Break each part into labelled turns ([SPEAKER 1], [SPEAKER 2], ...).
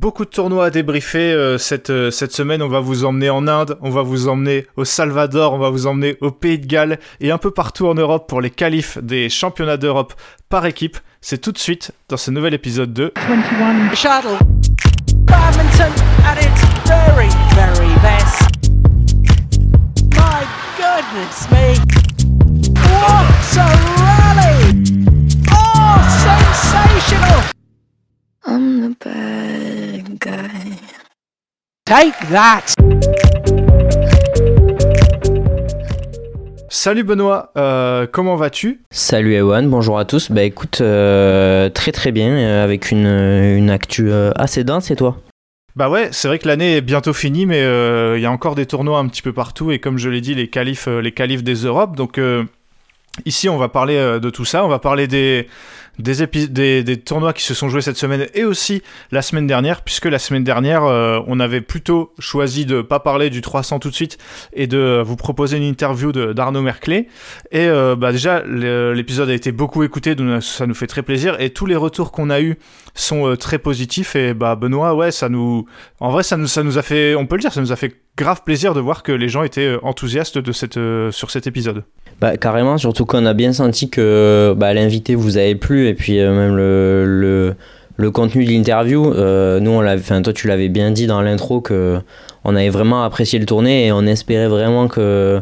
[SPEAKER 1] Beaucoup de tournois à débriefer euh, cette, euh, cette semaine. On va vous emmener en Inde, on va vous emmener au Salvador, on va vous emmener au Pays de Galles et un peu partout en Europe pour les qualifs des championnats d'Europe par équipe. C'est tout de suite dans ce nouvel épisode de
[SPEAKER 2] 21 Shuttle. Badminton at its very, very best. My goodness me. What a rally! Oh, sensational!
[SPEAKER 3] I'm the bad guy.
[SPEAKER 2] Take that!
[SPEAKER 1] Salut Benoît, euh, comment vas-tu?
[SPEAKER 4] Salut Ewan, bonjour à tous. Bah écoute, euh, très très bien, euh, avec une, une actu euh, assez dense et toi?
[SPEAKER 1] Bah ouais, c'est vrai que l'année est bientôt finie, mais euh, il y a encore des tournois un petit peu partout et comme je l'ai dit, les qualifs, les qualifs des Europes. Donc euh, ici, on va parler euh, de tout ça. On va parler des des, des des tournois qui se sont joués cette semaine et aussi la semaine dernière, puisque la semaine dernière, euh, on avait plutôt choisi de pas parler du 300 tout de suite et de vous proposer une interview d'Arnaud Merclé. Et euh, bah déjà, l'épisode a été beaucoup écouté, donc ça nous fait très plaisir. Et tous les retours qu'on a eus sont euh, très positifs. Et bah Benoît, ouais, ça nous, en vrai, ça nous, ça nous a fait, on peut le dire, ça nous a fait grave plaisir de voir que les gens étaient euh, enthousiastes euh, sur cet épisode.
[SPEAKER 4] Bah carrément, surtout qu'on a bien senti que bah, l'invité vous avait plu et puis euh, même le, contenu de l'interview, nous toi tu l'avais bien dit dans l'intro que on avait vraiment apprécié le tournée et on espérait vraiment que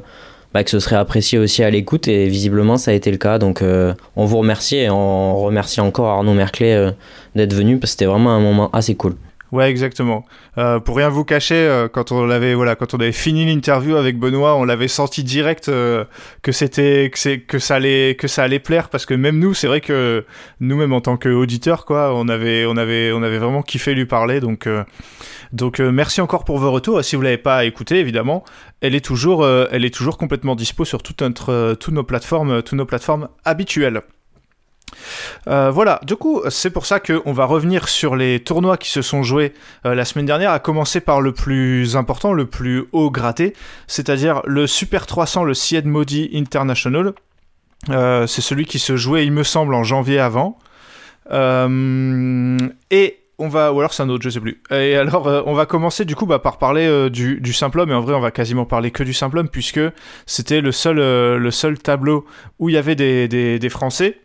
[SPEAKER 4] bah, que ce serait apprécié aussi à l'écoute et visiblement ça a été le cas donc on vous remercie et on remercie encore Arnaud Merclé d'être venu parce que c'était vraiment un moment assez cool.
[SPEAKER 1] Ouais, exactement. Euh, pour rien vous cacher, euh, quand on voilà, quand on avait fini l'interview avec Benoît, on l'avait senti direct euh, que c'était, que que ça allait, que ça allait plaire, parce que même nous, c'est vrai que nous-mêmes en tant qu'auditeurs, quoi, on avait, on avait, on avait vraiment kiffé lui parler, donc, donc merci encore pour vos retours. Et si vous l'avez pas écouté, évidemment, elle est toujours, elle est toujours complètement dispo sur toute notre, toutes nos plateformes, toutes nos plateformes habituelles. Euh, voilà, du coup, c'est pour ça qu'on va revenir sur les tournois qui se sont joués euh, la semaine dernière, à commencer par le plus important, le plus haut gratté, c'est-à-dire le Super 300, le Sied Modi International. Euh, c'est celui qui se jouait, il me semble, en janvier avant. Et on va, ou alors c'est un autre, je sais plus. Et alors, on va commencer du coup bah, par parler du, du simple. Et en vrai, on va quasiment parler que du simple puisque c'était le seul, le seul tableau où il y avait des Français.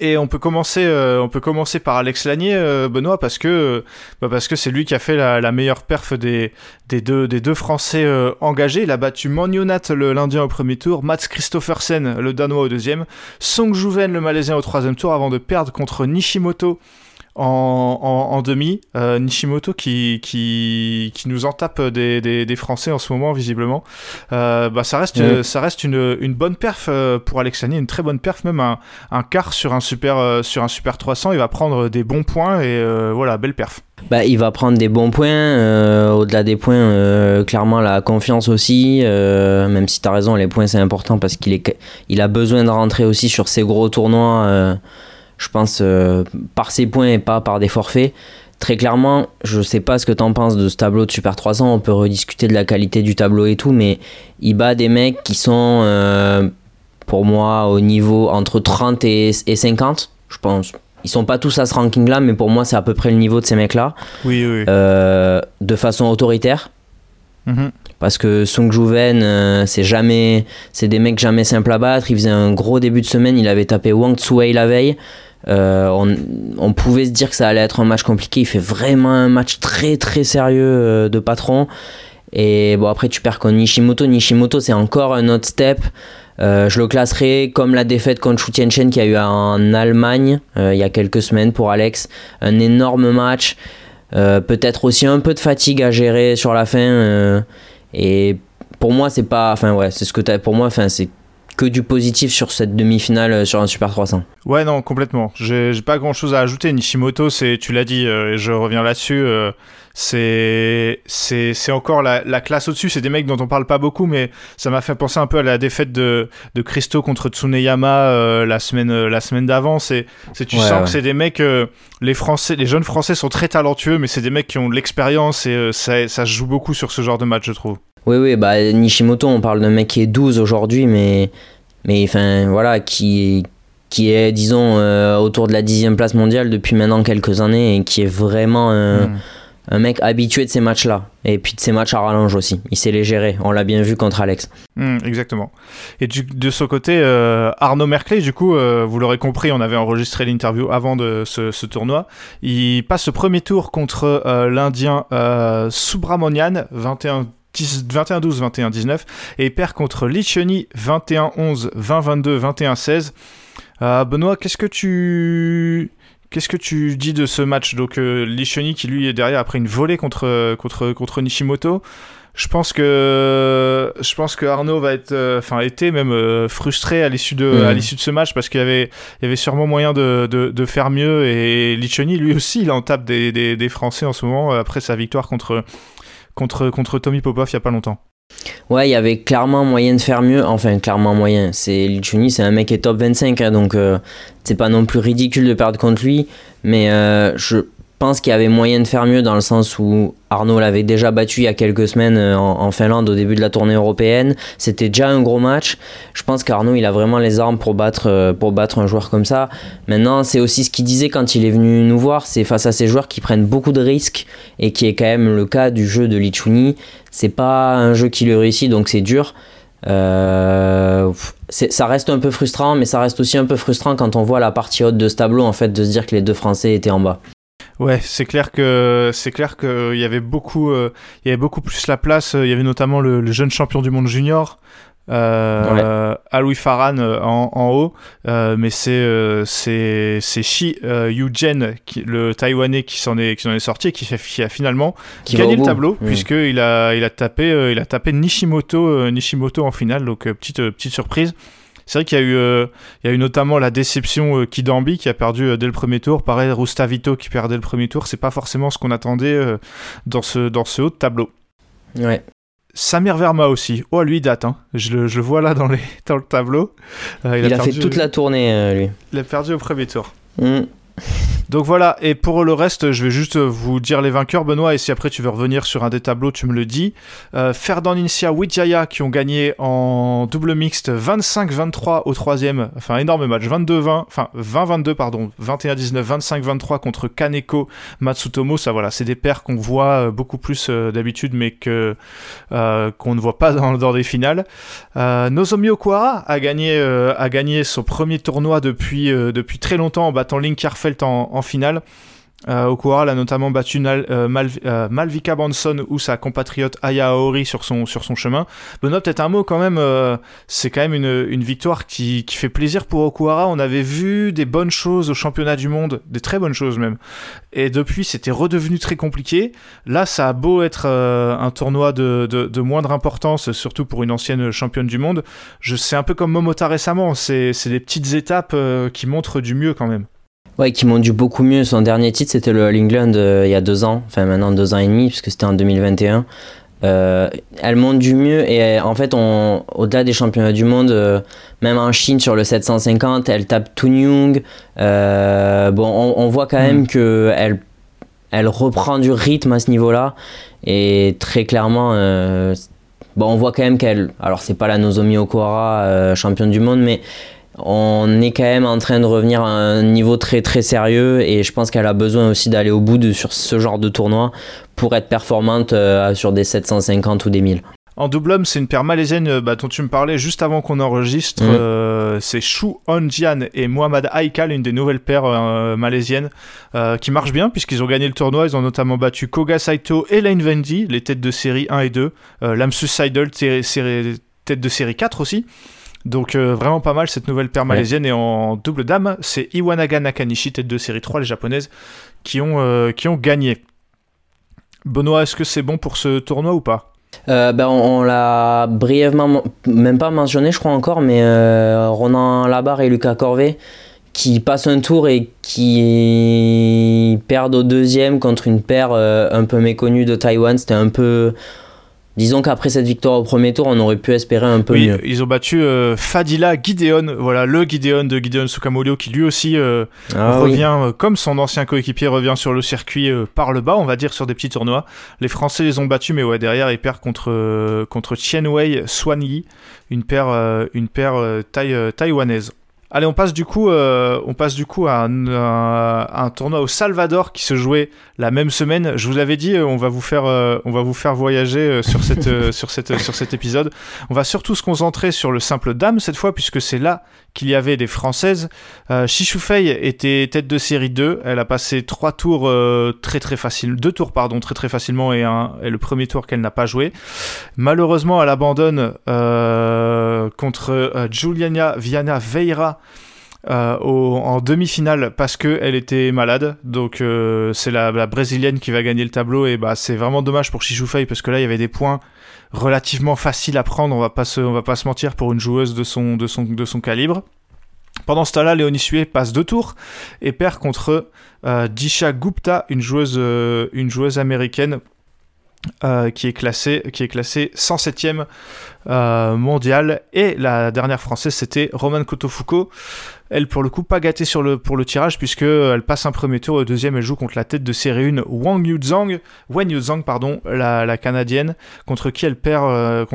[SPEAKER 1] Et on peut commencer, euh, on peut commencer par Alex Lanier, euh, Benoît, parce que euh, bah, parce que c'est lui qui a fait la, meilleure perf des, des deux des deux Français engagés. Il a battu Manionat le l'Indien au premier tour, Mats Christoffersen le Danois au deuxième, Song Juven le Malaisien au troisième tour, avant de perdre contre Nishimoto en, en, en demi. Euh, Nishimoto qui, qui, qui nous en tape des, des, des Français en ce moment, visiblement. Euh, bah, ça reste,
[SPEAKER 4] Ouais.
[SPEAKER 1] ça reste une, une bonne perf euh, pour Alex Lanier, une très bonne perf, même un, un quart sur un, super, sur un super 300. Il va prendre des bons points et euh, voilà, belle perf.
[SPEAKER 4] Bah, il va prendre des bons points. euh, Au-delà des points, euh, clairement la confiance aussi. euh, même si tu as raison, les points c'est important parce qu'il est, il a besoin de rentrer aussi sur ces gros tournois. Je pense euh, par ses points et pas par des forfaits. Très clairement, je sais pas ce que t'en penses de ce tableau de Super 300. On peut rediscuter de la qualité du tableau et tout, mais il bat des mecs qui sont euh, pour moi au niveau entre 30 et, et 50. Je pense. Ils sont pas tous à ce ranking-là, mais pour moi c'est à peu près le niveau de ces mecs-là
[SPEAKER 1] Oui, oui.
[SPEAKER 4] euh, de façon autoritaire
[SPEAKER 1] Mhm.
[SPEAKER 4] parce que Sung Juven euh, c'est jamais c'est des mecs jamais simples à battre il faisait un gros début de semaine il avait tapé Wang Tsuwei la veille Euh, on, pouvait se dire que ça allait être un match compliqué il fait vraiment un match très très sérieux euh, de patron et bon après tu perds contre Nishimoto Nishimoto c'est encore un autre step Euh, je le classerai comme la défaite contre Chu Tianchen qu'il y a eu en Allemagne il y a quelques semaines pour Alex un énorme match peut-être aussi un peu de fatigue à gérer sur la fin. et pour moi, c'est pas. Enfin, ouais, c'est ce que t'as. Pour moi, enfin, c'est que du positif sur cette demi-finale euh, sur un Super 300.
[SPEAKER 1] Ouais, non, complètement. J'ai pas grand chose à ajouter. Nishimoto, c'est, tu l'as dit, euh, et je reviens là-dessus, euh, c'est, encore la, la classe au-dessus. C'est des mecs dont on parle pas beaucoup, mais ça m'a fait penser un peu à la défaite de, de Christo contre Tsuneyama euh, la semaine, la semaine d'avant. C'est, tu
[SPEAKER 4] Ouais,
[SPEAKER 1] sens
[SPEAKER 4] ouais.
[SPEAKER 1] que c'est des mecs, les Français, les jeunes Français sont très talentueux, mais c'est des mecs qui ont de l'expérience et ça, ça se joue beaucoup sur ce genre de match, je trouve.
[SPEAKER 4] Oui, oui, bah Nishimoto, on parle d'un mec qui est 12 aujourd'hui, mais. Mais enfin, voilà, qui. Qui est, disons, euh, autour de la dixième place mondiale depuis maintenant quelques années et qui est vraiment un,
[SPEAKER 1] Mm.
[SPEAKER 4] un mec habitué de ces matchs-là. Et puis de ces matchs à rallonge aussi. Il sait les gérer. On l'a bien vu contre Alex.
[SPEAKER 1] Hmm, exactement. Et du- de son côté, euh, Arnaud Merclay, du coup, euh, vous l'aurez compris, on avait enregistré l'interview avant de ce, ce tournoi. Il passe le premier tour contre l'Indien Subramanian, 21 10 21-12, 21-19, et perd contre Licheni 21-11, 20-22, 21-16. Euh, Benoît, qu'est-ce que tu qu'est-ce que tu dis de ce match? Donc euh, qui lui est derrière après une volée contre contre contre Nishimoto. Je pense que je pense que Arnaud va être, euh, enfin était même euh, frustré à l'issue de à l'issue de ce match parce qu'il y avait il y avait sûrement moyen de, de, de faire mieux et Lichoni lui aussi il en tape des, des, des Français en ce moment après sa victoire contre contre contre Tommy Popov il y a pas longtemps.
[SPEAKER 4] Ouais, il y avait clairement moyen de faire mieux. Enfin, clairement moyen. C'est Lichuni, c'est un mec qui est top 25, hein, donc euh, c'est pas non plus ridicule de perdre contre lui. Mais euh, je pense qu'il y avait moyen de faire mieux dans le sens où Arnaud l'avait déjà battu il y a quelques semaines euh, en, Finlande au début de la tournée européenne. C'était déjà un gros match. Je pense qu'Arnaud, il a vraiment les armes pour battre, euh, pour battre un joueur comme ça. Maintenant, c'est aussi ce qu'il disait quand il est venu nous voir. C'est face à ces joueurs qui prennent beaucoup de risques et qui est quand même le cas du jeu de Lichuni. C'est pas un jeu qui le réussit, donc c'est dur. Euh, ça reste un peu frustrant, mais ça reste aussi un peu frustrant quand on voit la partie haute de ce tableau, en fait, de se dire que les deux Français étaient en bas.
[SPEAKER 1] Ouais, c'est clair que c'est clair que il y avait beaucoup euh, il y avait beaucoup plus la place. Il y avait notamment le, le jeune champion du monde junior. Euh, Aloui Farhan euh, en, en haut, Euh, mais c'est euh, c'est c'est Shi euh, Yujen, qui, le Taïwanais qui s'en est qui est sorti et qui, qui a finalement
[SPEAKER 4] Qui
[SPEAKER 1] gagné le tableau
[SPEAKER 4] Mm.
[SPEAKER 1] puisqu'il a il a tapé euh, il a tapé Nishimoto euh, Nishimoto en finale donc euh, petite euh, petite surprise. C'est vrai qu'il y a eu euh, il y a eu notamment la déception euh, Kidambi qui a perdu euh, dès le premier tour, pareil Rustavito qui perdait le premier tour, c'est pas forcément ce qu'on attendait dans ce dans ce haut de tableau.
[SPEAKER 4] Ouais.
[SPEAKER 1] Samir Verma aussi. Oh, lui il date hein. Je le, je le vois là dans les dans le tableau.
[SPEAKER 4] Il, a, fait toute la tournée, lui.
[SPEAKER 1] il a perdu au premier tour.
[SPEAKER 4] Mm.
[SPEAKER 1] Donc voilà, et pour le reste, je vais juste vous dire les vainqueurs, Benoît, et si après tu veux revenir sur un des tableaux, tu me le dis. Euh, Ferdinand Incia, Wijaya qui ont gagné en double mixte 25-23 au troisième, enfin énorme match, 22-20, enfin 20-22 pardon, 21-19, 25-23 contre Kaneko Matsutomo, ça voilà, c'est des paires qu'on voit euh, beaucoup plus euh, d'habitude, mais euh, qu'on ne voit pas dans, dans des finales. Euh, Nozomi Okuara a gagné, euh, a gagné son premier tournoi depuis, euh, depuis très longtemps en battant Link En, finale. Euh, Okuara l'a notamment battu euh, euh, Malvika Banson ou sa compatriote Aya Aori sur son, sur son chemin. Benoît, peut-être un mot quand même, euh, c'est quand même une, victoire qui, fait plaisir pour Okuara. On avait vu des bonnes choses au championnat du monde, des très bonnes choses même. Et depuis, c'était redevenu très compliqué. Là, ça a beau être un tournoi de, de, moindre importance, surtout pour une ancienne championne du monde. Je sais un peu comme Momota récemment, c'est c'est des petites étapes qui montrent du mieux quand même.
[SPEAKER 4] Ouais, qui m'ont dû beaucoup mieux. Son dernier titre, c'était le All England euh, il y a deux ans, enfin maintenant deux ans et demi, puisque c'était en 2021. Euh, elle monte du mieux et en fait, on, au-delà des championnats du monde, euh, même en Chine sur le 750, elle tape Toon Young. Euh, bon, on, on voit quand
[SPEAKER 1] Mm.
[SPEAKER 4] même que elle, elle reprend du rythme à ce niveau-là et très clairement, euh, bon, on voit quand même qu'elle, alors c'est pas la Nozomi Okuara euh, championne du monde, mais on est quand même en train de revenir à un niveau très très sérieux et je pense qu'elle a besoin aussi d'aller au bout de, sur ce genre de tournoi pour être performante euh, sur des 750 ou des 1000.
[SPEAKER 1] En double homme, c'est une paire malaisienne euh, bah, dont tu me parlais juste avant qu'on enregistre.
[SPEAKER 4] Mhm.
[SPEAKER 1] Euh, c'est Shu Onjian et Mohamed Aikal, une des nouvelles paires euh, malaisiennes euh, qui marchent bien puisqu'ils ont gagné le tournoi. Ils ont notamment battu Koga Saito et Lane Vendy, les têtes de série 1 et 2. Euh, Lamsus Seidel, tête de série 4 aussi. Donc euh, vraiment pas mal cette nouvelle paire malaisienne. Et en double dame, c'est Iwanaga Nakanishi, tête de série 3, les japonaises, qui ont, euh, qui ont gagné. Benoît, est-ce que c'est bon pour ce tournoi ou pas?
[SPEAKER 4] Euh, ben, on, on l'a brièvement, men- même pas mentionné je crois encore, mais euh, Ronan Labarre et Lucas Corvet qui passent un tour et qui perdent au deuxième contre une paire euh, un peu méconnue de Taïwan. C'était un peu... Disons qu'après cette victoire au premier tour, on aurait pu espérer un peu
[SPEAKER 1] Oui,
[SPEAKER 4] mieux.
[SPEAKER 1] ils ont battu euh, Fadila Gideon, voilà le Gideon de Gideon Sukamolio qui lui aussi euh,
[SPEAKER 4] Ah oui.
[SPEAKER 1] revient, euh, comme son ancien coéquipier, revient sur le circuit euh, par le bas, on va dire sur des petits tournois. Les Français les ont battus, mais ouais derrière ils perdent contre euh, contre Chien Wei Swan Yi, une paire une paire euh, euh, taïwanaise. Allez, on passe du coup, euh, on passe du coup à un, tournoi au Salvador qui se jouait la même semaine. Je vous avais dit, euh, on va vous faire, euh, on va vous faire voyager euh, sur cette, sur cette, sur cet épisode. On va surtout se concentrer sur le simple dame cette fois, puisque c'est là qu'il y avait des Françaises. Euh, Chichou Fei était tête de série 2. Elle a passé trois tours euh, très très faciles, deux tours pardon, très très facilement et, un, et le premier tour qu'elle n'a pas joué. Malheureusement, elle abandonne euh, contre euh, Juliana Viana Veira. Euh, en demi-finale parce qu'elle était malade donc euh, c'est la, brésilienne qui va gagner le tableau et bah c'est vraiment dommage pour Chichou Fei parce que là il y avait des points relativement faciles à prendre on va pas se, on va pas se mentir pour une joueuse de son, de son, de son calibre pendant ce temps-là, Léonie Sué passe deux tours et perd contre euh, Disha Gupta, une joueuse, une joueuse américaine qui est classée, classée 107e euh, mondiale. Et la dernière française, c'était Roman Kotofuko. Elle, pour le coup, pas gâtée sur le, pour le tirage, puisque elle passe un premier tour. Au deuxième, elle joue contre la tête de série 1, Wang Yuzhang, Wen Yuzhang, pardon, la, canadienne, contre qui elle perd, euh,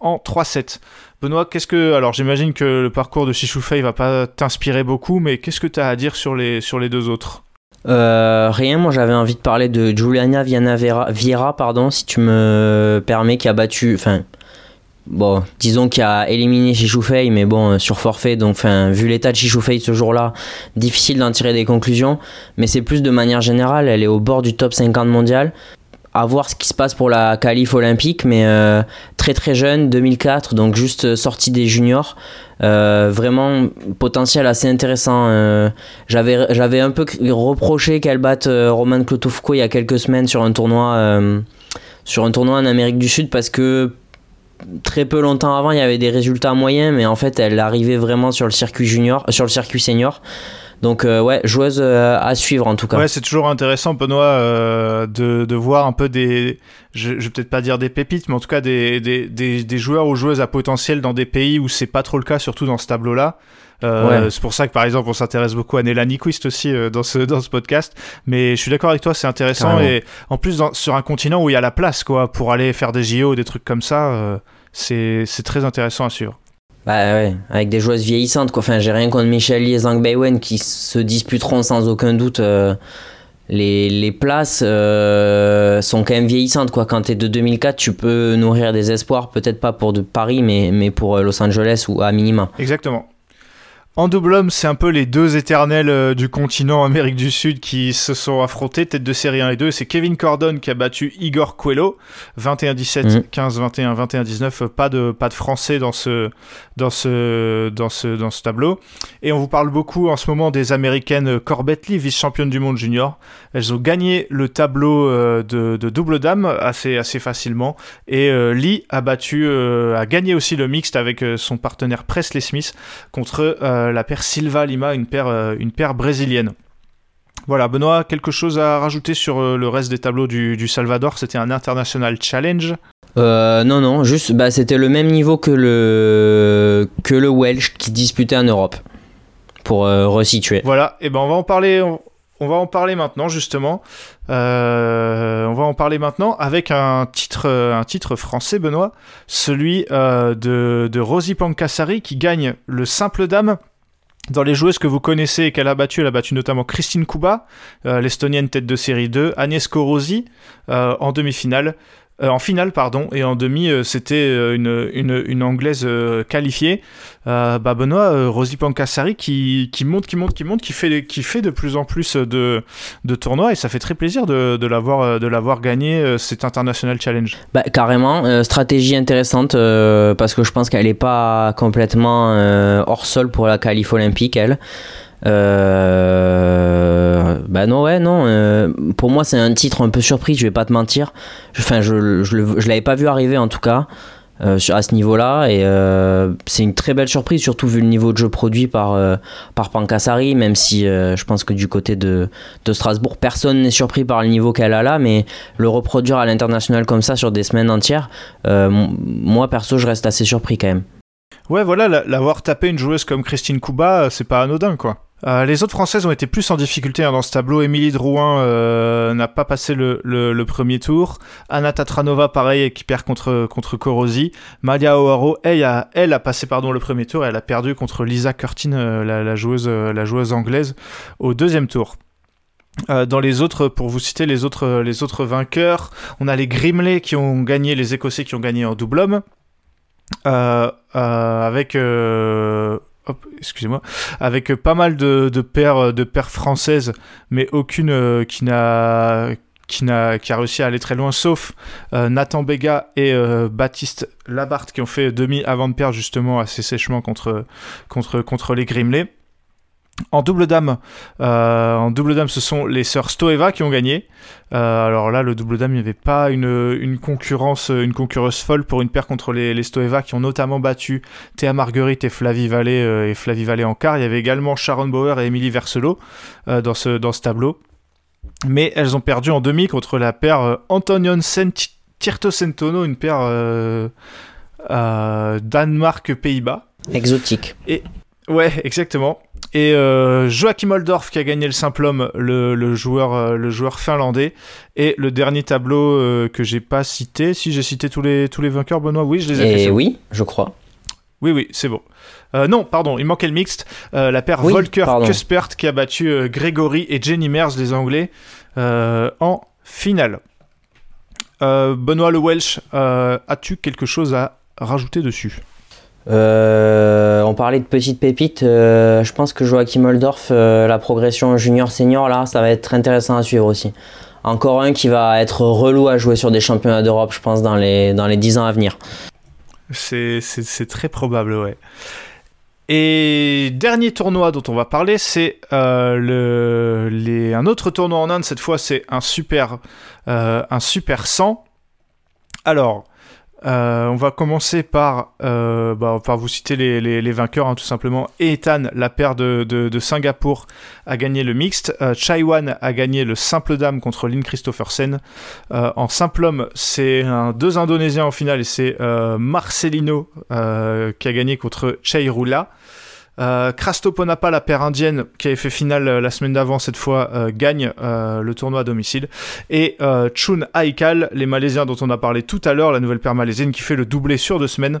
[SPEAKER 1] en 3-7. Benoît, qu'est-ce que. Alors, j'imagine que le parcours de Chichou Fei va pas t'inspirer beaucoup, mais qu'est-ce que tu as à dire sur les, deux autres?
[SPEAKER 4] Euh, rien, moi j'avais envie de parler de Juliana Viana Vieira, pardon, si tu me permets, qui a battu. Enfin, bon, disons qu'il a éliminé Chichoufei, mais bon, euh, sur forfait, donc enfin, vu l'état de Chichoufei ce jour-là, difficile d'en tirer des conclusions. Mais c'est plus de manière générale, elle est au bord du top 50 mondial. À voir ce qui se passe pour la qualif olympique, mais euh, très très jeune, 2004, donc juste sortie des juniors. Euh, vraiment potentiel assez intéressant. Euh, j'avais, un peu reproché qu'elle batte euh, Roman Klotowko il y a quelques semaines sur un tournoi, euh, sur un tournoi en Amérique du Sud parce que très peu longtemps avant il y avait des résultats moyens, mais en fait elle arrivait vraiment sur le circuit junior, sur le circuit senior. Donc euh, ouais, joueuse euh, à suivre en tout cas.
[SPEAKER 1] Ouais, c'est toujours intéressant, Benoît, euh, de, voir un peu des. Je, je vais peut-être pas dire des pépites, mais en tout cas des, des, des, des joueurs ou joueuses à potentiel dans des pays où c'est pas trop le cas, surtout dans ce tableau-là. Euh,
[SPEAKER 4] Ouais.
[SPEAKER 1] C'est pour ça que par exemple on s'intéresse beaucoup à Nella Nyquist aussi euh, dans ce dans ce podcast. Mais je suis d'accord avec toi, c'est intéressant
[SPEAKER 4] Carrément.
[SPEAKER 1] et en plus dans- sur un continent où il y a la place quoi pour aller faire des JO, des trucs comme ça, euh, c'est très intéressant à suivre.
[SPEAKER 4] Bah ouais, avec des joueuses vieillissantes quoi. Enfin, j'ai rien contre Michel Lee et Zhang Beiwen qui se disputeront sans aucun doute. les, les places euh, sont quand même vieillissantes quoi. Quand t'es de 2004, tu peux nourrir des espoirs, peut-être pas pour de Paris, mais, mais pour Los Angeles ou à minima.
[SPEAKER 1] Exactement. En double homme, c'est un peu les deux éternels euh, du continent Amérique du Sud qui se sont affrontés, tête de série 1 et 2. C'est Kevin Cordon qui a battu Igor Coelho, 21-17,
[SPEAKER 4] Mhm.
[SPEAKER 1] 15-21, 21-19. Pas de, pas de français dans ce, dans, ce, dans, ce, dans ce tableau. Et on vous parle beaucoup en ce moment des américaines Corbett Lee, vice-championne du monde junior. Elles ont gagné le tableau euh, de, de double dame assez, assez facilement. Et euh, Lee a battu, euh, a gagné aussi le mixte avec euh, son partenaire Presley Smith contre euh, la paire Silva Lima, une paire, euh, une paire brésilienne. Voilà, Benoît, quelque chose à rajouter sur euh, le reste des tableaux du, du Salvador? C'était un International Challenge?
[SPEAKER 4] Euh, non, non, juste, bah, c'était le même niveau que le, que le Welsh qui disputait en Europe. Pour euh, resituer.
[SPEAKER 1] Voilà, et ben on va en parler. On, on va en parler maintenant justement. Euh, on va en parler maintenant avec un titre, euh, un titre français, Benoît, celui euh, de, de Rosie Pancassari qui gagne le simple dame. Dans les joueuses que vous connaissez et qu'elle a battu, elle a battu notamment Christine Kuba, euh, l'estonienne tête de série 2, Agnès Rosi euh, en demi-finale, euh, en finale pardon, et en demi euh, c'était euh, une, une, anglaise qualifiée. Bah Benoît, Rosie Pancassari qui, qui monte, qui monte, qui monte, qui fait, qui fait de plus en plus de, de tournois et ça fait très plaisir de, de l'avoir, gagné cet International Challenge.
[SPEAKER 4] Bah, carrément, stratégie intéressante parce que je pense qu'elle n'est pas complètement hors sol pour la qualif olympique, elle. Euh, bah non, ouais, non. euh, pour moi, c'est un titre un peu surpris, je vais pas te mentir. Enfin, je, je, l'avais pas vu arriver en tout cas. euh, à ce niveau-là et euh, c'est une très belle surprise surtout vu le niveau de jeu produit par euh, par Pancassari même si je pense que du côté de, de Strasbourg personne n'est surpris par le niveau qu'elle a là mais le reproduire à l'international comme ça sur des semaines entières, moi perso, je reste assez surpris quand même.
[SPEAKER 1] Ouais, voilà, la- l'avoir tapé une joueuse comme Christine Kuba, c'est pas anodin quoi. Euh, les autres françaises ont été plus en difficulté hein, dans ce tableau. Émilie Drouin euh, n'a pas passé le, premier tour. Anna Tatranova, pareil, qui perd contre, contre Korosi. Malia O'Haro, elle a, elle a passé pardon, le premier tour et elle a perdu contre Lisa Curtin, euh, la, joueuse, la joueuse anglaise, au deuxième tour. Dans les autres, pour vous citer les autres, les autres vainqueurs, on a les Grimley qui ont gagné, les Écossais qui ont gagné en double homme, avec, excusez-moi, avec euh, pas mal de, paires, de paires françaises, mais aucune euh, qui n'a qui, n'a, qui a réussi à aller très loin, sauf euh, Nathan Bega et euh, Baptiste Labarthe qui ont fait demi avant de perdre justement assez sèchement contre, contre, contre les Grimley. En double dame, euh, en double dame, ce sont les sœurs Stoeva qui ont gagné. Euh, alors là, le double dame, il n'y avait pas une, une concurrence, une concurrence folle pour une paire contre les, les Stoeva qui ont notamment battu Théa Marguerite et Flavie Vallée euh, et Flavie Vallée en quart. Il y avait également Sharon Bauer et Émilie Verselo euh, dans, ce, dans ce tableau. Mais elles ont perdu en demi contre la paire Antonion Sen Tirto Sentono, une paire Danemark-Pays-Bas.
[SPEAKER 4] Exotique.
[SPEAKER 1] Ouais, exactement. Et euh, Joachim Oldorf qui a gagné le simple homme, le, le joueur, euh, le joueur finlandais. Et le dernier tableau euh, que j'ai pas cité, si j'ai cité tous les, tous les vainqueurs, Benoît, oui, je les ai.
[SPEAKER 4] Et
[SPEAKER 1] bon.
[SPEAKER 4] oui, je crois.
[SPEAKER 1] Oui, oui, c'est bon. Euh, non, pardon, il manquait le mixte. Euh, la paire
[SPEAKER 4] Oui,
[SPEAKER 1] Volker
[SPEAKER 4] pardon.
[SPEAKER 1] Kuspert qui a battu euh, Gregory et Jenny Mers, les Anglais, en finale. Benoît Le Welsh, as-tu quelque chose à rajouter dessus?
[SPEAKER 4] Euh, on parlait de petites pépites. euh, je pense que Joachim Oldorf, euh, la progression junior-senior, là, ça va être intéressant à suivre aussi. Encore un qui va être relou à jouer sur des championnats d'Europe, je pense, dans les, dans les 10 ans à venir.
[SPEAKER 1] C'est, très probable, ouais. Et dernier tournoi dont on va parler, c'est le, un autre tournoi en Inde. Cette fois, c'est un super, un super 100. Alors, euh, on va commencer par, euh, bah, par vous citer les, les, vainqueurs, hein, tout simplement. Ethan, la paire de, de, de Singapour, a gagné le mixte. Euh, Chaiwan a gagné le simple dame contre Lynn Christophersen. Euh, en simple homme, c'est deux Indonésiens en finale et c'est euh, Marcelino euh, qui a gagné contre Chairula. Euh, la paire indienne qui avait fait finale euh, la semaine d'avant, cette fois euh, gagne euh, le tournoi à domicile. Et Chun Aikal, les Malaisiens dont on a parlé tout à l'heure, la nouvelle paire malaisienne qui fait le doublé sur deux semaines.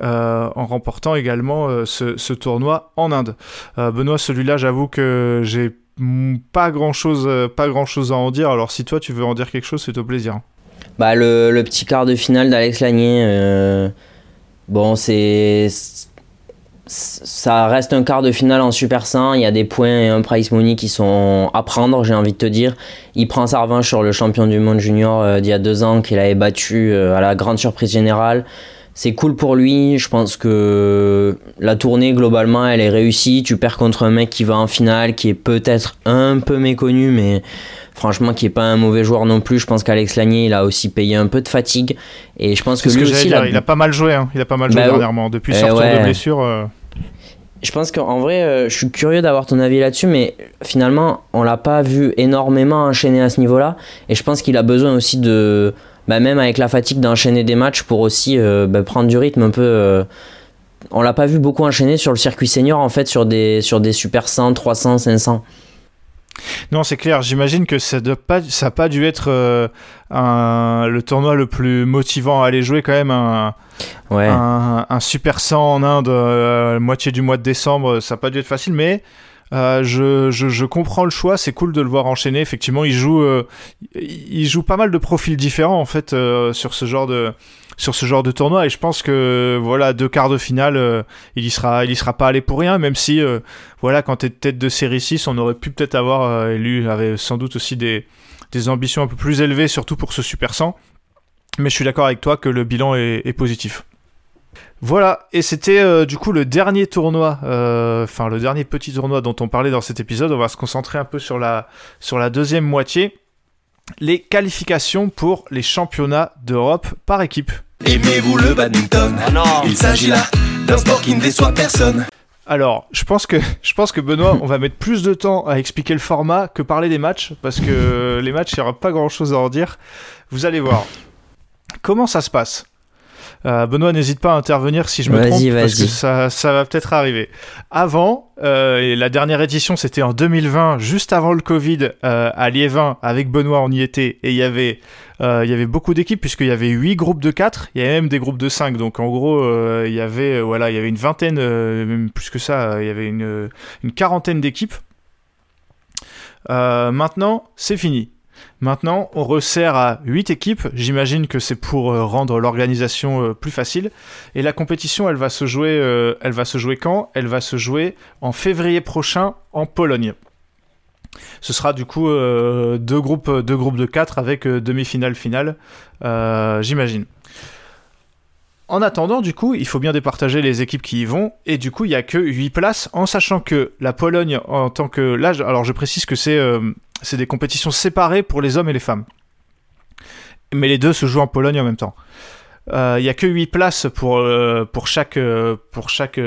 [SPEAKER 1] en remportant également ce, tournoi en Inde. Benoît, celui-là, j'avoue que j'ai pas grand chose, pas grand chose à en dire. Alors si toi tu veux en dire quelque chose, c'est au plaisir.
[SPEAKER 4] Bah, le, le petit quart de finale d'Alex Lagnier, euh, bon, c'est. Ça reste un quart de finale en Super 100. Il y a des points et un prize money qui sont à prendre, j'ai envie de te dire. Il prend sa revanche sur le champion du monde junior euh, d'il y a deux ans qu'il avait battu euh, à la grande surprise générale. C'est cool pour lui. Je pense que la tournée, globalement, elle est réussie. Tu perds contre un mec qui va en finale, qui est peut-être un peu méconnu, mais franchement, qui est pas un mauvais joueur non plus. Je pense qu'Alex Lagnier, il a aussi payé un peu de fatigue. Et je pense que lui
[SPEAKER 1] que
[SPEAKER 4] aussi, il a-
[SPEAKER 1] dire. Il a pas mal joué. hein. Il a pas mal joué
[SPEAKER 4] Bah,
[SPEAKER 1] dernièrement. Depuis
[SPEAKER 4] eh
[SPEAKER 1] son retour
[SPEAKER 4] ouais.
[SPEAKER 1] de blessure. euh,
[SPEAKER 4] Je pense qu'en vrai, euh, je suis curieux d'avoir ton avis là-dessus, mais finalement, on l'a pas vu énormément enchaîner à ce niveau-là. Et je pense qu'il a besoin aussi de, bah, même avec la fatigue, d'enchaîner des matchs pour aussi euh, bah, prendre du rythme un peu. euh, on l'a pas vu beaucoup enchaîner sur le circuit senior, en fait, sur des, sur des super 100, 300, 500.
[SPEAKER 1] Non, c'est clair. J'imagine que ça n'a pas, ça a pas dû être euh, un- le tournoi le plus motivant à aller jouer quand même. Un,
[SPEAKER 4] Ouais.
[SPEAKER 1] un, un Super 100 en Inde, euh, moitié du mois de décembre, ça n'a pas dû être facile, mais euh, je, je, je comprends le choix. C'est cool de le voir enchaîner. Effectivement, il joue, euh, il joue pas mal de profils différents en fait euh, sur ce genre de sur ce genre de tournoi. Et je pense que voilà deux quarts de finale euh, il y sera il y sera pas allé pour rien même si euh, voilà quand t'es tête de série 6 on aurait pu peut-être avoir euh, lui avait sans doute aussi des ambitions un peu plus élevées surtout pour ce Super 100 mais je suis d'accord avec toi que le bilan est, positif. Voilà, et c'était du coup le dernier tournoi, enfin le dernier petit tournoi dont on parlait dans cet épisode. On va se concentrer un peu sur la deuxième moitié, les qualifications pour les championnats d'Europe par équipe.
[SPEAKER 5] Aimez-vous le badminton Il s'agit là d'un sport qui ne déçoit personne.
[SPEAKER 1] Alors, je pense que je pense que Benoît, on va mettre plus de temps à expliquer le format que parler des matchs, parce que les matchs, il n'y aura pas grand-chose à en dire. Vous allez voir. Comment ça se passe? Euh, Benoît, n'hésite pas à intervenir si je me
[SPEAKER 4] Vas-y,
[SPEAKER 1] trompe, parce que ça, ça va peut-être arriver. Avant, euh, et la dernière édition, c'était en 2020, juste avant le Covid, euh, à Liévin, avec Benoît, on y était, et il y avait, il y avait beaucoup d'équipes, puisqu'il y avait 8 groupes de 4, il y avait même des groupes de 5, donc en gros, il y avait, voilà, il y avait une vingtaine, même plus que ça, il y avait une, une quarantaine d'équipes. Maintenant, c'est fini. Maintenant, on resserre à 8 équipes. J'imagine que c'est pour euh, rendre l'organisation euh, plus facile. Et la compétition, elle va se jouer, euh, elle va se jouer quand? Elle va se jouer en février prochain en Pologne. Ce sera du coup deux, groupes, deux groupes de 4 avec demi-finale finale, j'imagine. En attendant, du coup, il faut bien départager les équipes qui y vont, et du coup, il y a que 8 places, en sachant que la Pologne, en tant que... Là, alors je précise que c'est euh, c'est des compétitions séparées pour les hommes et les femmes. Mais les deux se jouent en Pologne en même temps. Euh, Il y a que 8 places pour, euh, chaque,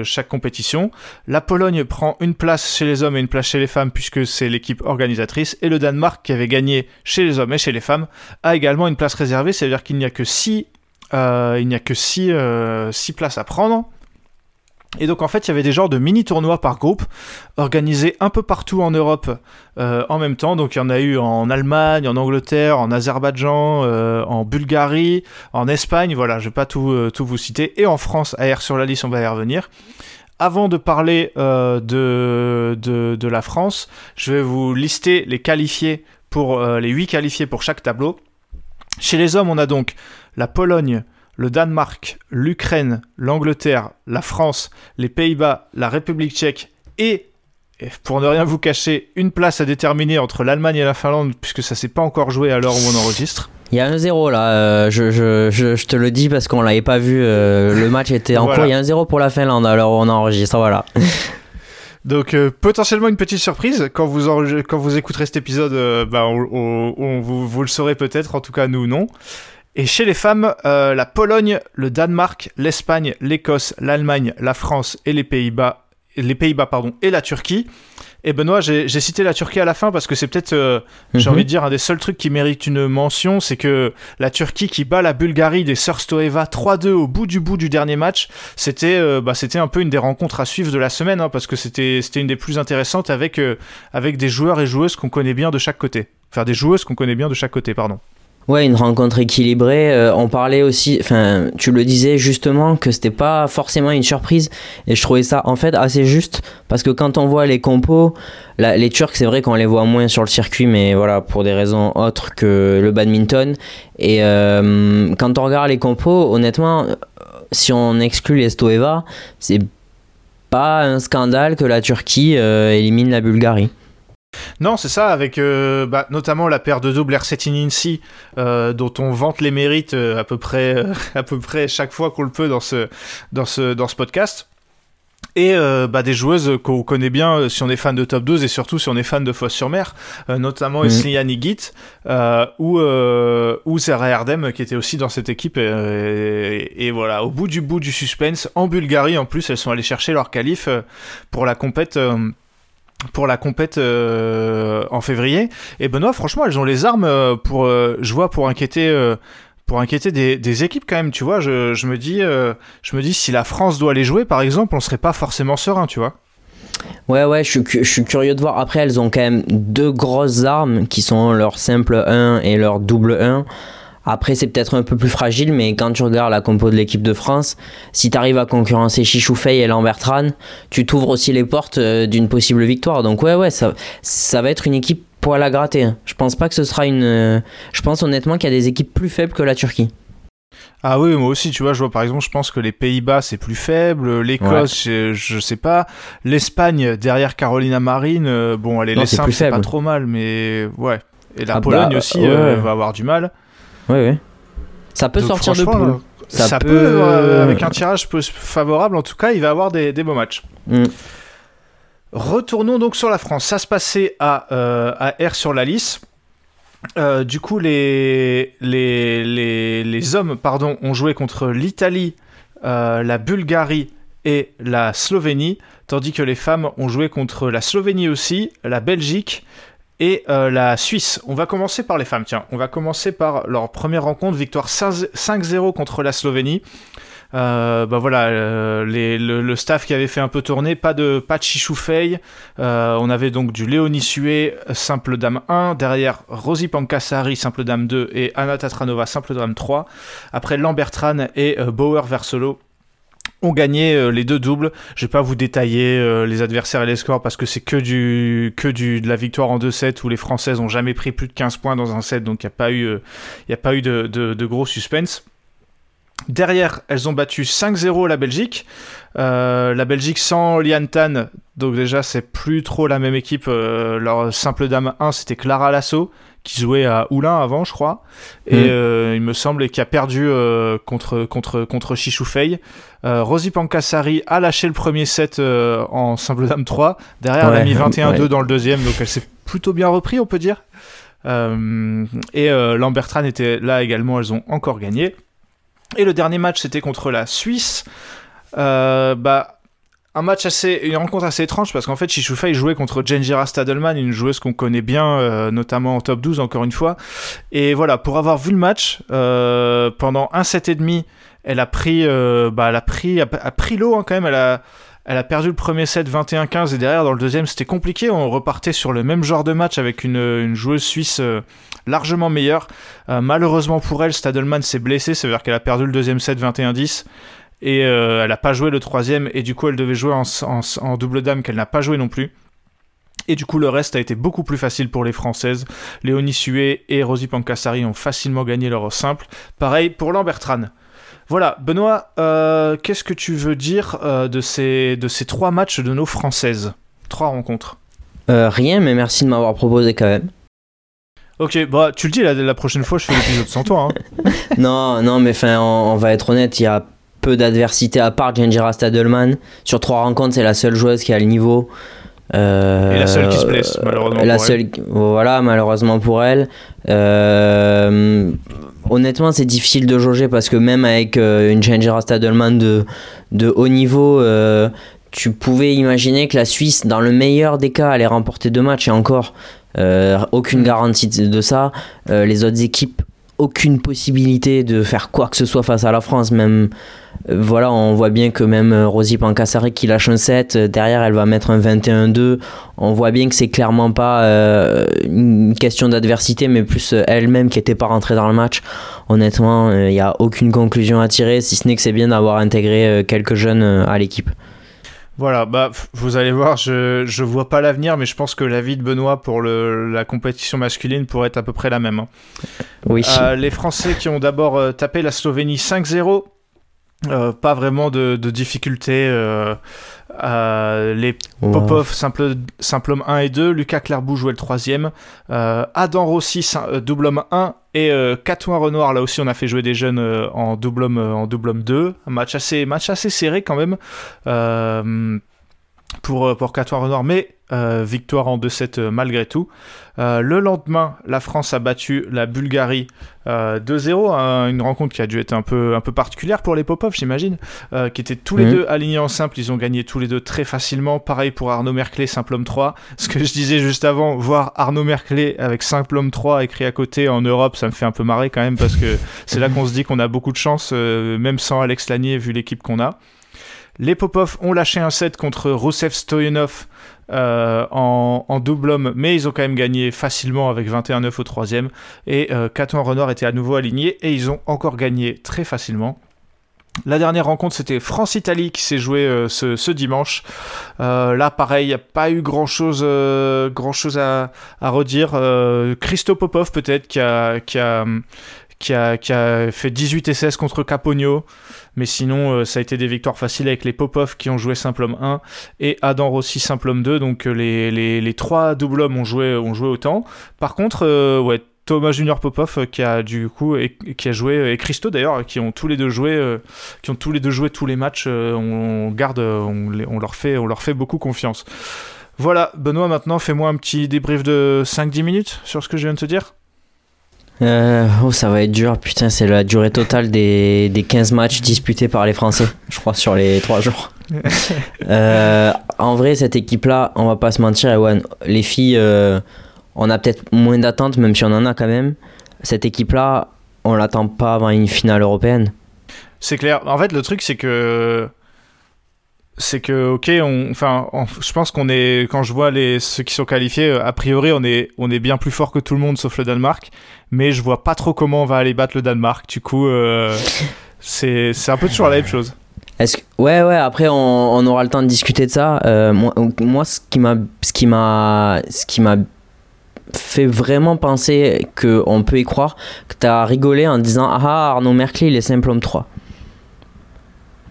[SPEAKER 1] chaque compétition. La Pologne prend une place chez les hommes et une place chez les femmes, puisque c'est l'équipe organisatrice. Et le Danemark, qui avait gagné chez les hommes et chez les femmes, a également une place réservée. C'est-à-dire qu'il n'y a que 6 euh, il n'y a que 6 places à prendre. Et donc en fait, il y avait des genres de mini-tournois par groupe, organisés un peu partout en Europe euh, en même temps. Donc il y en a eu en Allemagne, en Angleterre, en Azerbaïdjan, euh, en Bulgarie, en Espagne, voilà, je vais pas tout, euh, vous citer, et en France, à R sur la liste, on va y revenir. Avant de parler euh, de, la France, je vais vous lister les qualifiés pour euh, les 8 qualifiés pour chaque tableau. Chez les hommes, on a donc la Pologne, le Danemark, l'Ukraine, l'Angleterre, la France, les Pays-Bas, la République tchèque et, et pour ne rien vous cacher, une place à déterminer entre l'Allemagne et la Finlande, puisque ça s'est pas encore joué à l'heure où on enregistre.
[SPEAKER 4] Il y a un 0 là, euh, je, je, je, je te le dis parce qu'on l'avait pas vu, euh, le match était en
[SPEAKER 1] Voilà.
[SPEAKER 4] cours. Il y a un 0 pour la Finlande alors on enregistre, voilà.
[SPEAKER 1] Donc euh, potentiellement une petite surprise quand vous enre- quand vous écouterez cet épisode, euh, bah, on, on- on- vous, vous le saurez peut-être, en tout cas nous non. Et chez les femmes, euh, la Pologne, le Danemark, l'Espagne, l'Écosse, l'Allemagne, la France et les Pays-Bas, les Pays-Bas pardon, et la Turquie. Et Benoît, j'ai j'ai cité la Turquie à la fin parce que c'est peut-être, euh, j'ai
[SPEAKER 4] Mhm.
[SPEAKER 1] envie de dire, un des seuls trucs qui mérite une mention, c'est que la Turquie qui bat la Bulgarie des Sœurs Stoeva 3-2 au bout du bout du dernier match, c'était euh, bah, c'était un peu une des rencontres à suivre de la semaine, hein, parce que c'était c'était une des plus intéressantes avec, euh, avec des joueurs et joueuses qu'on connaît bien de chaque côté. Enfin, des joueuses qu'on connaît bien de chaque côté, pardon.
[SPEAKER 4] Ouais, une rencontre équilibrée. Euh, on parlait aussi, enfin, tu le disais justement que c'était pas forcément une surprise, et je trouvais ça en fait assez juste parce que quand on voit les compos, les Turcs, c'est vrai qu'on les voit moins sur le circuit, mais voilà pour des raisons autres que le badminton. Et euh, quand on regarde les compos, honnêtement, euh, si on exclut les Stoeva, c'est pas un scandale que la Turquie élimine la Bulgarie.
[SPEAKER 1] Non, c'est ça, avec euh, bah, notamment la paire de double Ercetin-Insi, euh, dont on vante les mérites euh, à peu près, euh, à peu près chaque fois qu'on le peut dans ce, dans ce, dans ce podcast. Et euh, bah, des joueuses qu'on connaît bien si on est fan de Top 12 et surtout si on est fan de Fosse-sur-Mer, euh, notamment
[SPEAKER 4] Mhm.
[SPEAKER 1] Sliani Git euh, ou, euh, ou Zara Erdem qui était aussi dans cette équipe. et, et voilà, au bout du bout du suspense, en Bulgarie en plus, elles sont allées chercher leur qualif pour la compète. Pour la compète euh, en février. Et Benoît, franchement, elles ont les armes euh, pour, euh, je vois, pour inquiéter, pour inquiéter des, équipes quand même. Tu vois, je, me dis, je me dis, si la France doit les jouer, par exemple, on serait pas forcément serein, tu vois.
[SPEAKER 4] Ouais, ouais, je je suis curieux de voir. Après, elles ont quand même deux grosses armes qui sont leur simple 1 et leur double 1. Après, c'est peut-être un peu plus fragile, mais quand tu regardes la compo de l'équipe de France, si tu arrives à concurrencer Chichoufei et Lambertran, tu t'ouvres aussi les portes euh, d'une possible victoire. Donc, ouais, ouais, ça, ça va être une équipe poil à gratter. hein. Je pense pas que ce sera une. euh, Je pense honnêtement qu'il y a des équipes plus faibles que la Turquie.
[SPEAKER 1] Ah oui, moi aussi, tu vois, je vois par exemple, je pense que les Pays-Bas c'est plus faible, l'Écosse, je, je sais pas, l'Espagne derrière Carolina Marine, euh, bon, allez,
[SPEAKER 4] Non,
[SPEAKER 1] les
[SPEAKER 4] c'est
[SPEAKER 1] simples c'est pas trop mal, mais ouais. Et la
[SPEAKER 4] Ah bah,
[SPEAKER 1] Pologne aussi
[SPEAKER 4] ouais.
[SPEAKER 1] euh, va avoir du mal.
[SPEAKER 4] Ouais, ouais. Ça peut
[SPEAKER 1] Donc,
[SPEAKER 4] sortir de poule.
[SPEAKER 1] euh, Ça,
[SPEAKER 4] Ça
[SPEAKER 1] peut,
[SPEAKER 4] peut,
[SPEAKER 1] euh, avec un tirage favorable, en tout cas, il va avoir des, des beaux matchs.
[SPEAKER 4] Mm.
[SPEAKER 1] Retournons donc sur la France. Ça se passait à, euh, à R sur la Lys. Euh, du coup, les, les, les, les hommes pardon, ont joué contre l'Italie, euh, la Bulgarie et la Slovénie, tandis que les femmes ont joué contre la Slovénie aussi, la Belgique et euh, la Suisse. On va commencer par les femmes, tiens. On va commencer par leur première rencontre, victoire 5-0 contre la Slovénie. Euh, bah voilà, euh, le, staff qui avait fait un peu tourner, pas de, pas de. Euh, on avait donc du Léonie Sué, simple dame 1. Derrière, Rosie Pankasari, simple dame 2. Et Anna Tatranova, simple dame 3. Après, Lambertran et Bauer Versolo ont gagné euh, les deux doubles. Je vais pas vous détailler euh, les adversaires et les scores parce que c'est que du que du de la victoire en 2-7 où les Françaises ont jamais pris plus de 15 points dans un set, donc il n'y a pas eu il y a pas eu de, gros suspense. Derrière, elles ont battu 5-0 la Belgique. Euh, la Belgique sans Lian Tan, donc déjà c'est plus trop la même équipe. Euh, leur simple dame 1, c'était Clara Lasso, qui jouait à Oulin avant, je crois. Et
[SPEAKER 4] Mm.
[SPEAKER 1] euh, il me semble qui a perdu euh, contre, contre, contre Chichoufei. Euh, Rosie Pankasari a lâché le premier set euh, en simple dame 3. Derrière, elle a mis 21-2
[SPEAKER 4] ouais.
[SPEAKER 1] dans le deuxième, donc elle s'est plutôt bien repris, on peut dire. Euh, et euh, Lambertran était là également, elles ont encore gagné. Et le dernier match, c'était contre la Suisse. Euh, bah, un match assez, une rencontre assez étrange parce qu'en fait, Chichoufei jouait contre Jenjira Stadelman, une joueuse qu'on connaît bien, euh, notamment en top 12, encore une fois. Et voilà, pour avoir vu le match, euh, pendant un set et demi, elle a pris, euh, bah, elle a pris, a, a pris l'eau hein, quand même. Elle a, elle a perdu le premier set 21-15 et derrière, dans le deuxième, c'était compliqué. On repartait sur le même genre de match avec une, joueuse suisse largement meilleure. Malheureusement pour elle, Stadelman s'est blessée, ça veut dire qu'elle a perdu le deuxième set 21-10 et euh, elle n'a pas joué le troisième et du coup elle devait jouer en, en- en double dame qu'elle n'a pas joué non plus. Et du coup le reste a été beaucoup plus facile pour les Françaises. Léonie Sué et Rosie Pankasari ont facilement gagné leur simple. Pareil pour Lambertran. Voilà, Benoît, euh, qu'est-ce que tu veux dire euh, de, ces, de ces trois matchs de nos Françaises? Trois rencontres.
[SPEAKER 4] Euh, rien, mais merci de m'avoir proposé quand même.
[SPEAKER 1] Ok, bah tu le dis, la, la prochaine fois je fais l'épisode sans toi. Hein.
[SPEAKER 4] non, non, mais enfin, on, on va être honnête, il y a peu d'adversité à part Jenjira Stadelman. Sur trois rencontres, c'est la seule joueuse qui a le niveau. Euh,
[SPEAKER 1] Et la seule qui se blesse, malheureusement
[SPEAKER 4] La
[SPEAKER 1] pour
[SPEAKER 4] seule, voilà, malheureusement pour elle. Euh, honnêtement, c'est difficile de jauger parce que même avec euh, une Jenjira Stadelman de, de haut niveau, tu pouvais imaginer que la Suisse, dans le meilleur des cas, allait remporter deux matchs et encore. Aucune garantie de ça. Les autres équipes, aucune possibilité de faire quoi que ce soit face à la France. Même, voilà, on voit bien que même euh, Rosie Pankasari qui lâche un 7, euh, derrière elle va mettre un 21-2. On voit bien que c'est clairement pas euh, une question d'adversité, mais plus euh, elle-même qui était pas rentrée dans le match. Honnêtement, il n'y a aucune conclusion à tirer, si ce n'est que c'est bien d'avoir intégré euh, quelques jeunes euh, à l'équipe.
[SPEAKER 1] Voilà, bah vous allez voir, je, je vois pas l'avenir, mais je pense que l'avis de Benoît pour le, la compétition masculine pourrait être à peu près la même. hein.
[SPEAKER 4] Oui.
[SPEAKER 1] Euh, les Français qui ont d'abord euh, tapé la Slovénie 5-0. Euh, pas vraiment de, de difficultés. euh, euh, les
[SPEAKER 4] Ouais.
[SPEAKER 1] Popov, simple, simple homme 1 et 2. Lucas Clarbou jouait le troisième. Euh, Adam Rossi, double homme 1. Et Catouin Renoir, là aussi, on a fait jouer des jeunes en, double homme, en double homme 2. Un match assez, match assez serré quand même. Pour, euh, pour Catouin Renoir, mais euh, victoire en 2-7 euh, malgré tout. Euh, le lendemain, la France a battu la Bulgarie euh, 2-0, hein, une rencontre qui a dû être un peu, un peu particulière pour les Popov, j'imagine, euh, qui étaient tous les deux alignés en simple, ils ont gagné tous les deux très facilement. Pareil pour Arnaud Merclé, simple homme 3. Ce que je disais juste avant, voir Arnaud Merclé avec simple homme 3 écrit à côté en Europe, ça me fait un peu marrer quand même, parce que c'est là qu'on se dit qu'on a beaucoup de chance, euh, même sans Alex Lanier, vu l'équipe qu'on a. Les Popov ont lâché un set contre Rousseff Stoyanov euh, en, double homme, mais ils ont quand même gagné facilement avec 21-9 au troisième. Et euh, Caton Renard était à nouveau aligné et ils ont encore gagné très facilement. La dernière rencontre, c'était France-Italie qui s'est jouée euh, ce, dimanche. Euh, là, pareil, il a pas eu grand-chose grand chose à, redire. Christo Popov, peut-être, qui a fait 18 et 16 contre Capogno. Mais sinon, euh, ça a été des victoires faciles avec les Popov qui ont joué simple homme 1 et Adam Rossi simple homme 2. Donc euh, les, les, les trois double hommes ont joué, ont joué autant. Par contre, euh, ouais, Thomas Junior Popov qui a du coup et, qui a joué et Christo d'ailleurs qui ont tous les deux joué qui ont tous les deux joué tous les matchs garde on, on leur fait on leur fait beaucoup confiance. Voilà, Benoît maintenant fais-moi un petit débrief de 5-10 minutes sur ce que je viens de te dire.
[SPEAKER 4] Euh, oh, ça va être dur. Putain, c'est la durée totale des, des 15 matchs disputés par les Français, je crois, sur les 3 jours. Euh, en vrai, cette équipe-là, on va pas se mentir, Ewan, les filles euh, on a peut-être moins d'attentes, même si on en a quand même. Cette équipe-là, on l'attend pas avant une finale européenne.
[SPEAKER 1] C'est clair. En fait, le truc, c'est que. C'est que, ok, on, enfin, on- je pense qu'on est. Quand je vois les, ceux qui sont qualifiés, euh, a priori, on est, on est bien plus fort que tout le monde sauf le Danemark. Mais je vois pas trop comment on va aller battre le Danemark. Du coup, euh, c'est c'est un peu toujours la même chose.
[SPEAKER 4] Est-ce que... Ouais, ouais, après on, on aura le temps de discuter de ça. Euh, moi, moi, ce qui m'a ce qui m'a ce qui m'a fait vraiment penser qu'on peut y croire, que t'as rigolé en disant Ah, Arnaud Merkley, il est simple homme 3.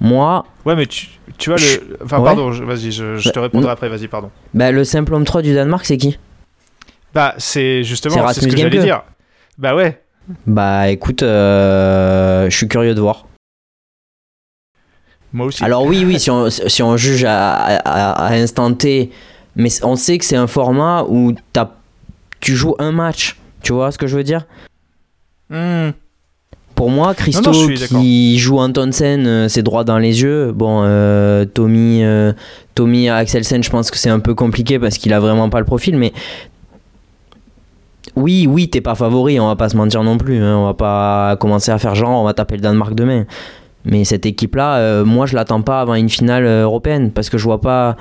[SPEAKER 4] Moi,
[SPEAKER 1] Ouais, mais tu, tu vois le. Enfin,
[SPEAKER 4] Ouais.
[SPEAKER 1] pardon, je- vas-y, je, je te
[SPEAKER 4] Bah,
[SPEAKER 1] répondrai
[SPEAKER 4] non.
[SPEAKER 1] après, vas-y, pardon.
[SPEAKER 4] bah, le simple homme 3 du Danemark, c'est qui?
[SPEAKER 1] Bah, c'est justement
[SPEAKER 4] C'est
[SPEAKER 1] ce que j'allais dire. Bah ouais.
[SPEAKER 4] Bah écoute, euh, je suis curieux de voir.
[SPEAKER 1] Moi aussi.
[SPEAKER 4] Alors oui, oui, si on, si on juge à, à, à instant T, mais on sait que c'est un format où t'as- tu joues un match. Tu vois ce que je veux dire?
[SPEAKER 1] Hmm.
[SPEAKER 4] Pour moi, Christo
[SPEAKER 1] Non,
[SPEAKER 4] qui joue Antonsen, euh, c'est droit dans les yeux. Bon, euh, Tommy, euh, Tommy Axelsen, je pense que c'est un peu compliqué parce qu'il a vraiment pas le profil, mais oui, oui, t'es pas favori, on va pas se mentir non plus. hein, on va pas commencer à faire genre, on va taper le Danemark demain. Mais cette équipe-là, euh, moi, je l'attends pas avant une finale européenne parce que je vois pas.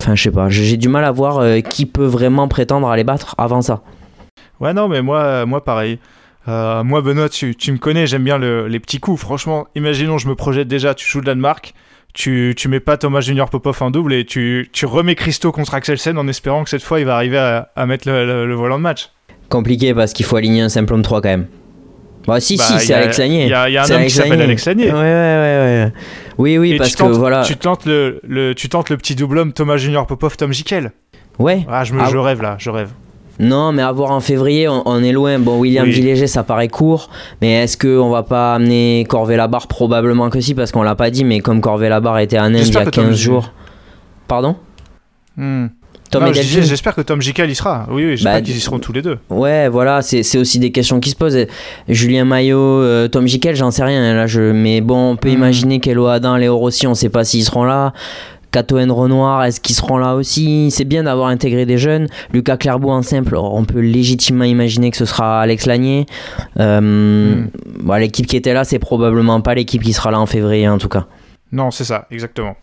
[SPEAKER 4] Enfin, je sais pas, j'ai j'ai du mal à voir euh, qui peut vraiment prétendre à les battre avant ça.
[SPEAKER 1] Ouais, non, mais moi, moi pareil. Euh, moi, Benoît, tu, tu me connais, j'aime bien le- les petits coups. Franchement, imaginons, je me projette déjà, tu joues le Danemark, tu, tu mets pas Thomas Junior Popov en double et tu, tu remets Christo contre Axelsen en espérant que cette fois, il va arriver à, à mettre le, le- le volant de match.
[SPEAKER 4] Compliqué parce qu'il faut aligner un simple homme 3 quand même. Bah, si,
[SPEAKER 1] Bah,
[SPEAKER 4] si, c'est Alex Lanier.
[SPEAKER 1] Il y a, un homme qui s'appelle Alex Lanier.
[SPEAKER 4] Ouais, ouais, ouais, ouais. Oui, oui,
[SPEAKER 1] Et
[SPEAKER 4] parce
[SPEAKER 1] tu tentes,
[SPEAKER 4] que voilà.
[SPEAKER 1] tu tentes le, le- tu tentes le petit double homme Thomas Junior Popov, Tom Jikel.
[SPEAKER 4] Ouais.
[SPEAKER 1] Ah, je, me,
[SPEAKER 4] Ah.
[SPEAKER 1] je rêve là, je rêve.
[SPEAKER 4] Non, mais à voir en février, on, on est loin. Bon, William
[SPEAKER 1] Oui.
[SPEAKER 4] Villéger, ça paraît court, mais est-ce qu'on va pas amener Corvé Labarre? Probablement que si, parce qu'on l'a pas dit, mais comme Corvé Labarre était à Inde il y a
[SPEAKER 1] que Tom
[SPEAKER 4] 15
[SPEAKER 1] J-
[SPEAKER 4] jours. Pardon?
[SPEAKER 1] Hmm. J'espère que Tom Jikel y sera. Oui, oui, j'espère
[SPEAKER 4] Bah,
[SPEAKER 1] qu'ils y seront tous les deux.
[SPEAKER 4] Ouais, voilà, c'est c'est aussi des questions qui se posent. Julien Maillot, euh, Tom Jikel, j'en sais rien. Là, je... Mais bon, on peut
[SPEAKER 1] Mhm.
[SPEAKER 4] imaginer qu'Elo Adam, Léo Rossi, on sait pas s'ils seront là. Catoen Renoir, est-ce qu'ils seront là aussi? C'est bien d'avoir intégré des jeunes. Lucas Clairbeau en simple, on peut légitimement imaginer que ce sera Alex Lanier. Euh,
[SPEAKER 1] Mhm.
[SPEAKER 4] bon, l'équipe qui était là, c'est probablement pas l'équipe qui sera là en février en tout cas.
[SPEAKER 1] Non, c'est ça, exactement.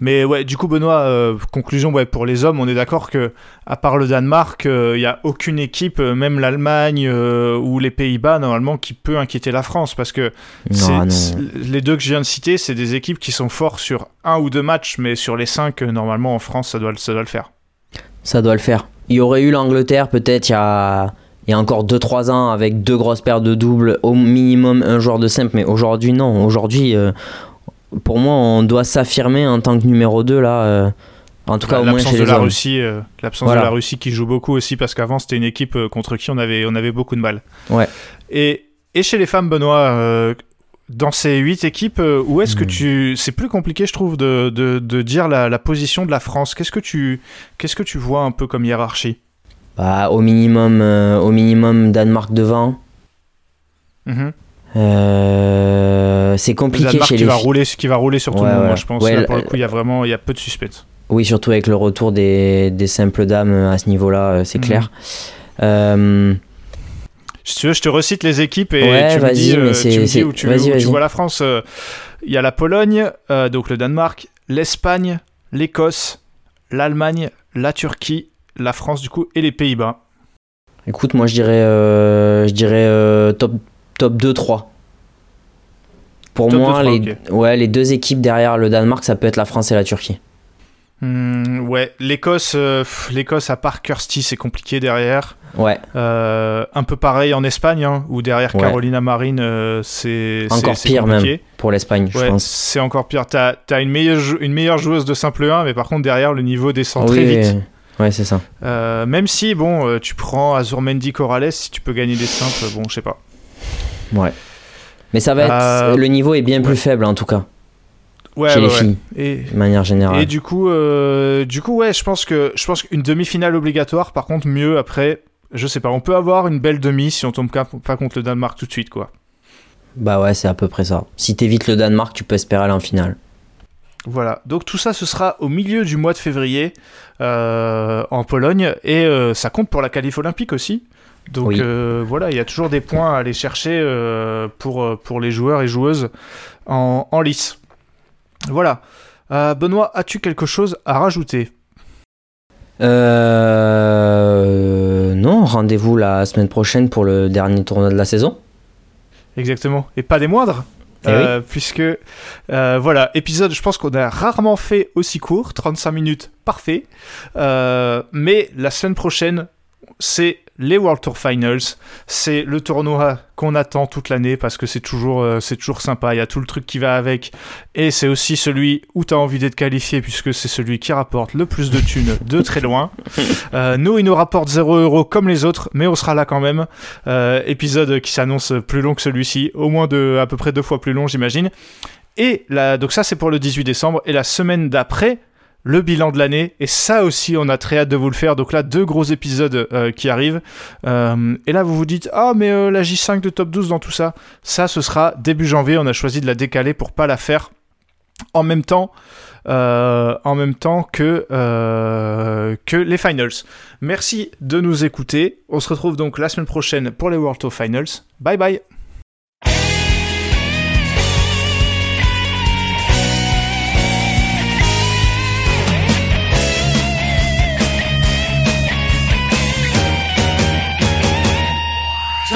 [SPEAKER 1] Mais ouais, du coup, Benoît, euh, conclusion, ouais, pour les hommes, on est d'accord que, à part le Danemark, il n'y a aucune équipe, euh, même l'Allemagne euh, ou les Pays-Bas, normalement, qui peut inquiéter la France. Parce que c'est-
[SPEAKER 4] Non, non.
[SPEAKER 1] c'est- les deux que je viens de citer, c'est des équipes qui sont forts sur un ou deux matchs, mais sur les cinq, euh, normalement, en France, ça doit, le- ça doit le faire.
[SPEAKER 4] Ça doit le faire. Il y aurait eu l'Angleterre peut-être il y a, il y a encore 2-3 ans avec deux grosses paires de doubles, au minimum un joueur de simple, mais aujourd'hui non. Aujourd'hui, euh, pour moi, on doit s'affirmer en tant que numéro 2 là. euh, en tout cas, au moins
[SPEAKER 1] L'absence
[SPEAKER 4] chez
[SPEAKER 1] de
[SPEAKER 4] les
[SPEAKER 1] la
[SPEAKER 4] hommes.
[SPEAKER 1] Russie, euh, l'absence
[SPEAKER 4] Voilà.
[SPEAKER 1] de la Russie qui joue beaucoup aussi, parce qu'avant, c'était une équipe euh, contre qui on avait, on avait beaucoup de mal.
[SPEAKER 4] Ouais.
[SPEAKER 1] Et, et chez les femmes, Benoît, euh, dans ces huit équipes, où est-ce que
[SPEAKER 4] Hmm.
[SPEAKER 1] tu. C'est plus compliqué, je trouve, de, de, de dire la, la position de la France. Qu'est-ce que tu, qu'est-ce que tu vois un peu comme hiérarchie?
[SPEAKER 4] Bah, au minimum, euh, au minimum Danemark devant.
[SPEAKER 1] Mhm.
[SPEAKER 4] Euh, c'est compliqué chez
[SPEAKER 1] qui
[SPEAKER 4] les
[SPEAKER 1] va rouler, qui va rouler sur tout
[SPEAKER 4] Ouais,
[SPEAKER 1] le monde, moi, je pense.
[SPEAKER 4] Ouais,
[SPEAKER 1] Là, pour le coup, il y a vraiment il y a peu de suspense.
[SPEAKER 4] Oui, surtout avec le retour des, des simples dames euh, à ce niveau-là, euh, c'est
[SPEAKER 1] Mhm.
[SPEAKER 4] clair. Euh,
[SPEAKER 1] Si tu veux, je te recite les équipes et
[SPEAKER 4] Ouais,
[SPEAKER 1] tu me
[SPEAKER 4] vas-y,
[SPEAKER 1] dis,
[SPEAKER 4] mais
[SPEAKER 1] tu me dis où tu, où tu vois la France. Il y a la Pologne, euh, donc le Danemark, l'Espagne, l'Écosse, l'Allemagne, la Turquie, la France du coup et les Pays-Bas.
[SPEAKER 4] Écoute, moi je dirais, je dirais top, top 2-3. Pour
[SPEAKER 1] Top
[SPEAKER 4] moi,
[SPEAKER 1] 2-3,
[SPEAKER 4] les, ouais, les deux équipes derrière le Danemark, ça peut être la France et la Turquie.
[SPEAKER 1] Hmm, ouais, l'Écosse, euh, l'Écosse à part Kirsty, c'est compliqué derrière.
[SPEAKER 4] Ouais,
[SPEAKER 1] Euh, un peu pareil en Espagne, hein, où derrière
[SPEAKER 4] Ouais.
[SPEAKER 1] Carolina Marine, euh, c'est
[SPEAKER 4] Encore pire
[SPEAKER 1] compliqué.
[SPEAKER 4] pour l'Espagne, je pense.
[SPEAKER 1] c'est encore pire. T'as as une meilleure, une meilleure joueuse de simple 1, mais par contre derrière le niveau descend très vite.
[SPEAKER 4] Ouais, c'est ça.
[SPEAKER 1] Euh, même si, bon, tu prends Azurmendi Corrales, si tu peux gagner des simples, bon, je sais pas.
[SPEAKER 4] Ouais. Mais ça va être.
[SPEAKER 1] Euh,
[SPEAKER 4] le niveau est bien plus
[SPEAKER 1] ouais.
[SPEAKER 4] faible en tout cas,
[SPEAKER 1] Ouais,
[SPEAKER 4] chez
[SPEAKER 1] ouais,
[SPEAKER 4] les
[SPEAKER 1] ouais.
[SPEAKER 4] filles,
[SPEAKER 1] Et,
[SPEAKER 4] de manière générale.
[SPEAKER 1] et du coup, euh, du coup, ouais, je pense que je pense qu'une demi-finale obligatoire. Par contre, mieux après, je sais pas. On peut avoir une belle demi si on tombe pas pas contre le Danemark tout de suite, quoi.
[SPEAKER 4] Bah ouais, c'est à peu près ça. Si t'évites le Danemark, tu peux espérer aller en finale.
[SPEAKER 1] Voilà, donc tout ça, ce sera au milieu du mois de février euh, en Pologne et euh, ça compte pour la qualif olympique aussi. Donc
[SPEAKER 4] Oui.
[SPEAKER 1] euh, voilà, il y a toujours des points à aller chercher euh, pour, pour les joueurs et joueuses en, en lice. Voilà. Euh, Benoît, as-tu quelque chose à rajouter?
[SPEAKER 4] Euh, non, rendez-vous la semaine prochaine pour le dernier tournoi de la saison.
[SPEAKER 1] Exactement. Et pas des moindres
[SPEAKER 4] Eh
[SPEAKER 1] Euh, puisque euh, voilà épisode je pense qu'on a rarement fait aussi court 35 minutes parfait Euh, mais la semaine prochaine c'est les World Tour Finals. C'est le tournoi qu'on attend toute l'année parce que c'est toujours euh, c'est toujours sympa. Il y a tout le truc qui va avec. Et c'est aussi celui où tu as envie d'être qualifié puisque c'est celui qui rapporte le plus de thunes de très loin. Euh, nous il nous rapporte 0 euros comme les autres mais on sera là quand même. Euh, épisode qui s'annonce plus long que celui-ci, au moins de à peu près deux fois plus long, j'imagine. Et là, donc ça c'est pour le 18 décembre. Et la semaine d'après, le bilan de l'année. Et ça aussi, on a très hâte de vous le faire. Donc là, deux gros épisodes euh, qui arrivent. Euh, et là, vous vous dites, ah mais euh, la J5 de top 12 dans tout ça, ça ce sera début janvier. On a choisi de la décaler pour pas la faire en même temps. que les finals. Merci de nous écouter. On se retrouve donc la semaine prochaine pour les World Tour Finals. Bye bye.